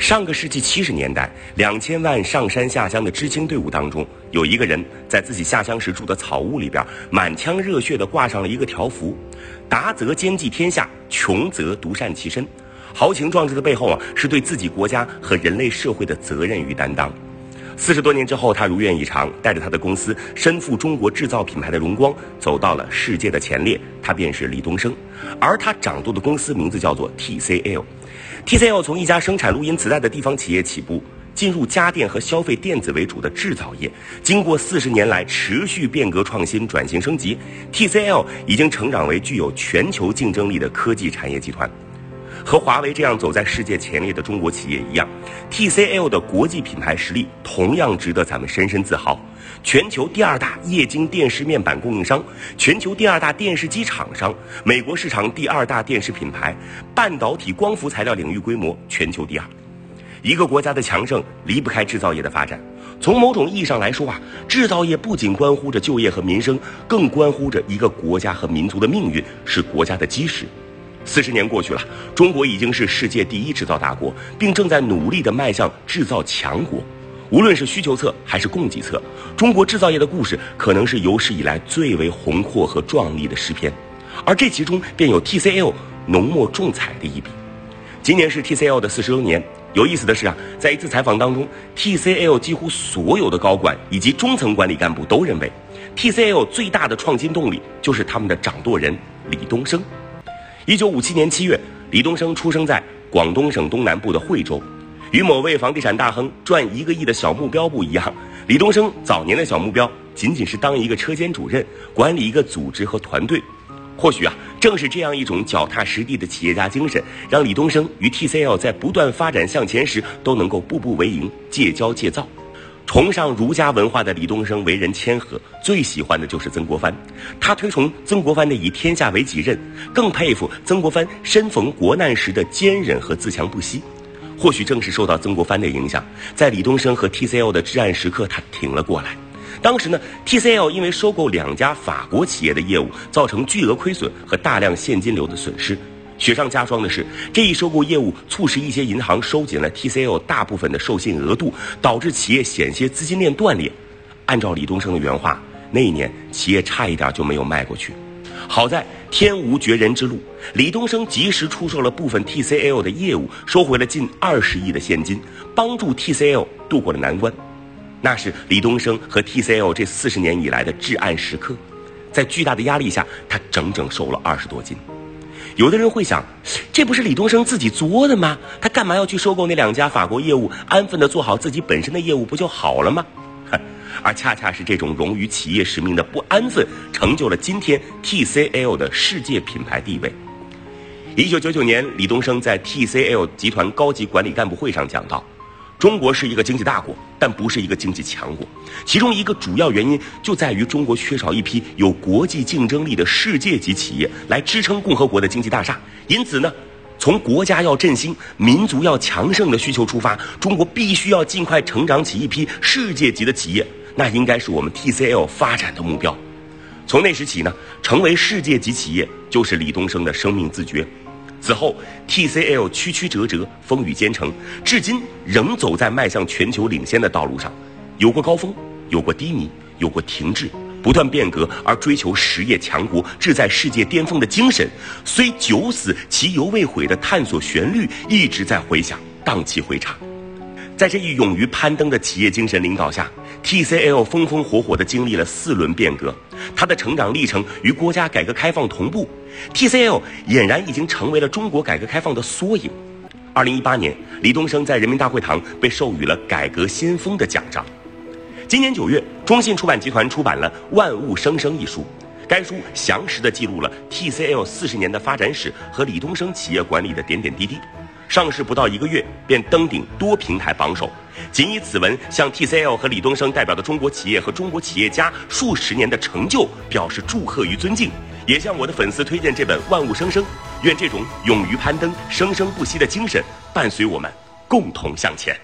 上个世纪七十年代，两千万上山下乡的知青队伍当中，有一个人在自己下乡时住的草屋里边，满腔热血的挂上了一个条幅：“达则兼济天下，穷则独善其身。”豪情壮志的背后啊，是对自己国家和人类社会的责任与担当。四十多年之后，他如愿以偿，带着他的公司身负中国制造品牌的荣光，走到了世界的前列。他便是李东生，而他掌舵的公司名字叫做 TCL。TCL 从一家生产录音磁带的地方企业起步，进入家电和消费电子为主的制造业。经过四十年来持续变革创新、转型升级，TCL 已经成长为具有全球竞争力的科技产业集团。和华为这样走在世界前列的中国企业一样，TCL 的国际品牌实力同样值得咱们深深自豪。全球第二大液晶电视面板供应商，全球第二大电视机厂商，美国市场第二大电视品牌，半导体光伏材料领域规模全球第二。一个国家的强盛离不开制造业的发展。从某种意义上来说啊，制造业不仅关乎着就业和民生，更关乎着一个国家和民族的命运，是国家的基石。四十年过去了，中国已经是世界第一制造大国，并正在努力地迈向制造强国。无论是需求侧还是供给侧，中国制造业的故事可能是有史以来最为宏阔和壮丽的诗篇，而这其中便有 TCL 浓墨重彩的一笔。今年是 TCL 的四十周年。有意思的是啊，在一次采访当中，TCL 几乎所有的高管以及中层管理干部都认为，TCL 最大的创新动力就是他们的掌舵人李东生。一九五七年七月，李东生出生在广东省东南部的惠州。与某位房地产大亨赚一个亿的小目标不一样，李东生早年的小目标仅仅是当一个车间主任，管理一个组织和团队。或许啊，正是这样一种脚踏实地的企业家精神，让李东生与 TCL 在不断发展向前时都能够步步为营，戒骄戒躁。崇尚儒家文化的李东生为人谦和，最喜欢的就是曾国藩。他推崇曾国藩的以天下为己任，更佩服曾国藩身逢国难时的坚忍和自强不息。或许正是受到曾国藩的影响，在李东生和 TCL 的至暗时刻，他挺了过来。当时呢，TCL 因为收购两家法国企业的业务，造成巨额亏损和大量现金流的损失。雪上加霜的是，这一收购业务促使一些银行收紧了 TCL 大部分的授信额度，导致企业险些资金链断裂。按照李东生的原话，那一年企业差一点就没有卖过去。好在天无绝人之路，李东生及时出售了部分 TCL 的业务，收回了近二十亿的现金，帮助 TCL 渡过了难关。那是李东生和 TCL 这四十年以来的至暗时刻，在巨大的压力下，他整整瘦了二十多斤。有的人会想，这不是李东生自己作的吗？他干嘛要去收购那两家法国业务，安分的做好自己本身的业务不就好了吗？而恰恰是这种融于企业使命的不安分，成就了今天 TCL 的世界品牌地位。一九九九年，李东生在 TCL 集团高级管理干部会上讲到：“中国是一个经济大国，但不是一个经济强国。其中一个主要原因就在于中国缺少一批有国际竞争力的世界级企业来支撑共和国的经济大厦。因此呢，从国家要振兴、民族要强盛的需求出发，中国必须要尽快成长起一批世界级的企业。”那应该是我们 TCL 发展的目标。从那时起呢，成为世界级企业就是李东生的生命自觉。此后，TCL 曲曲折折，风雨兼程，至今仍走在迈向全球领先的道路上。有过高峰，有过低迷，有过停滞，不断变革而追求实业强国、志在世界巅峰的精神，虽九死其犹未悔的探索旋律一直在回响，荡气回肠。在这一勇于攀登的企业精神领导下，TCL 风风火火地经历了四轮变革，它的成长历程与国家改革开放同步，TCL 俨然已经成为了中国改革开放的缩影。二零一八年，李东生在人民大会堂被授予了“改革先锋”的奖章。今年九月，中信出版集团出版了《万物生生》一书，该书详实地记录了 TCL 四十年的发展史和李东生企业管理的点点滴滴。上市不到一个月，便登顶多平台榜首，仅以此文向 TCL 和李东生代表的中国企业和中国企业家数十年的成就表示祝贺与尊敬，也向我的粉丝推荐这本《万物生生》，愿这种勇于攀登、生生不息的精神伴随我们共同向前。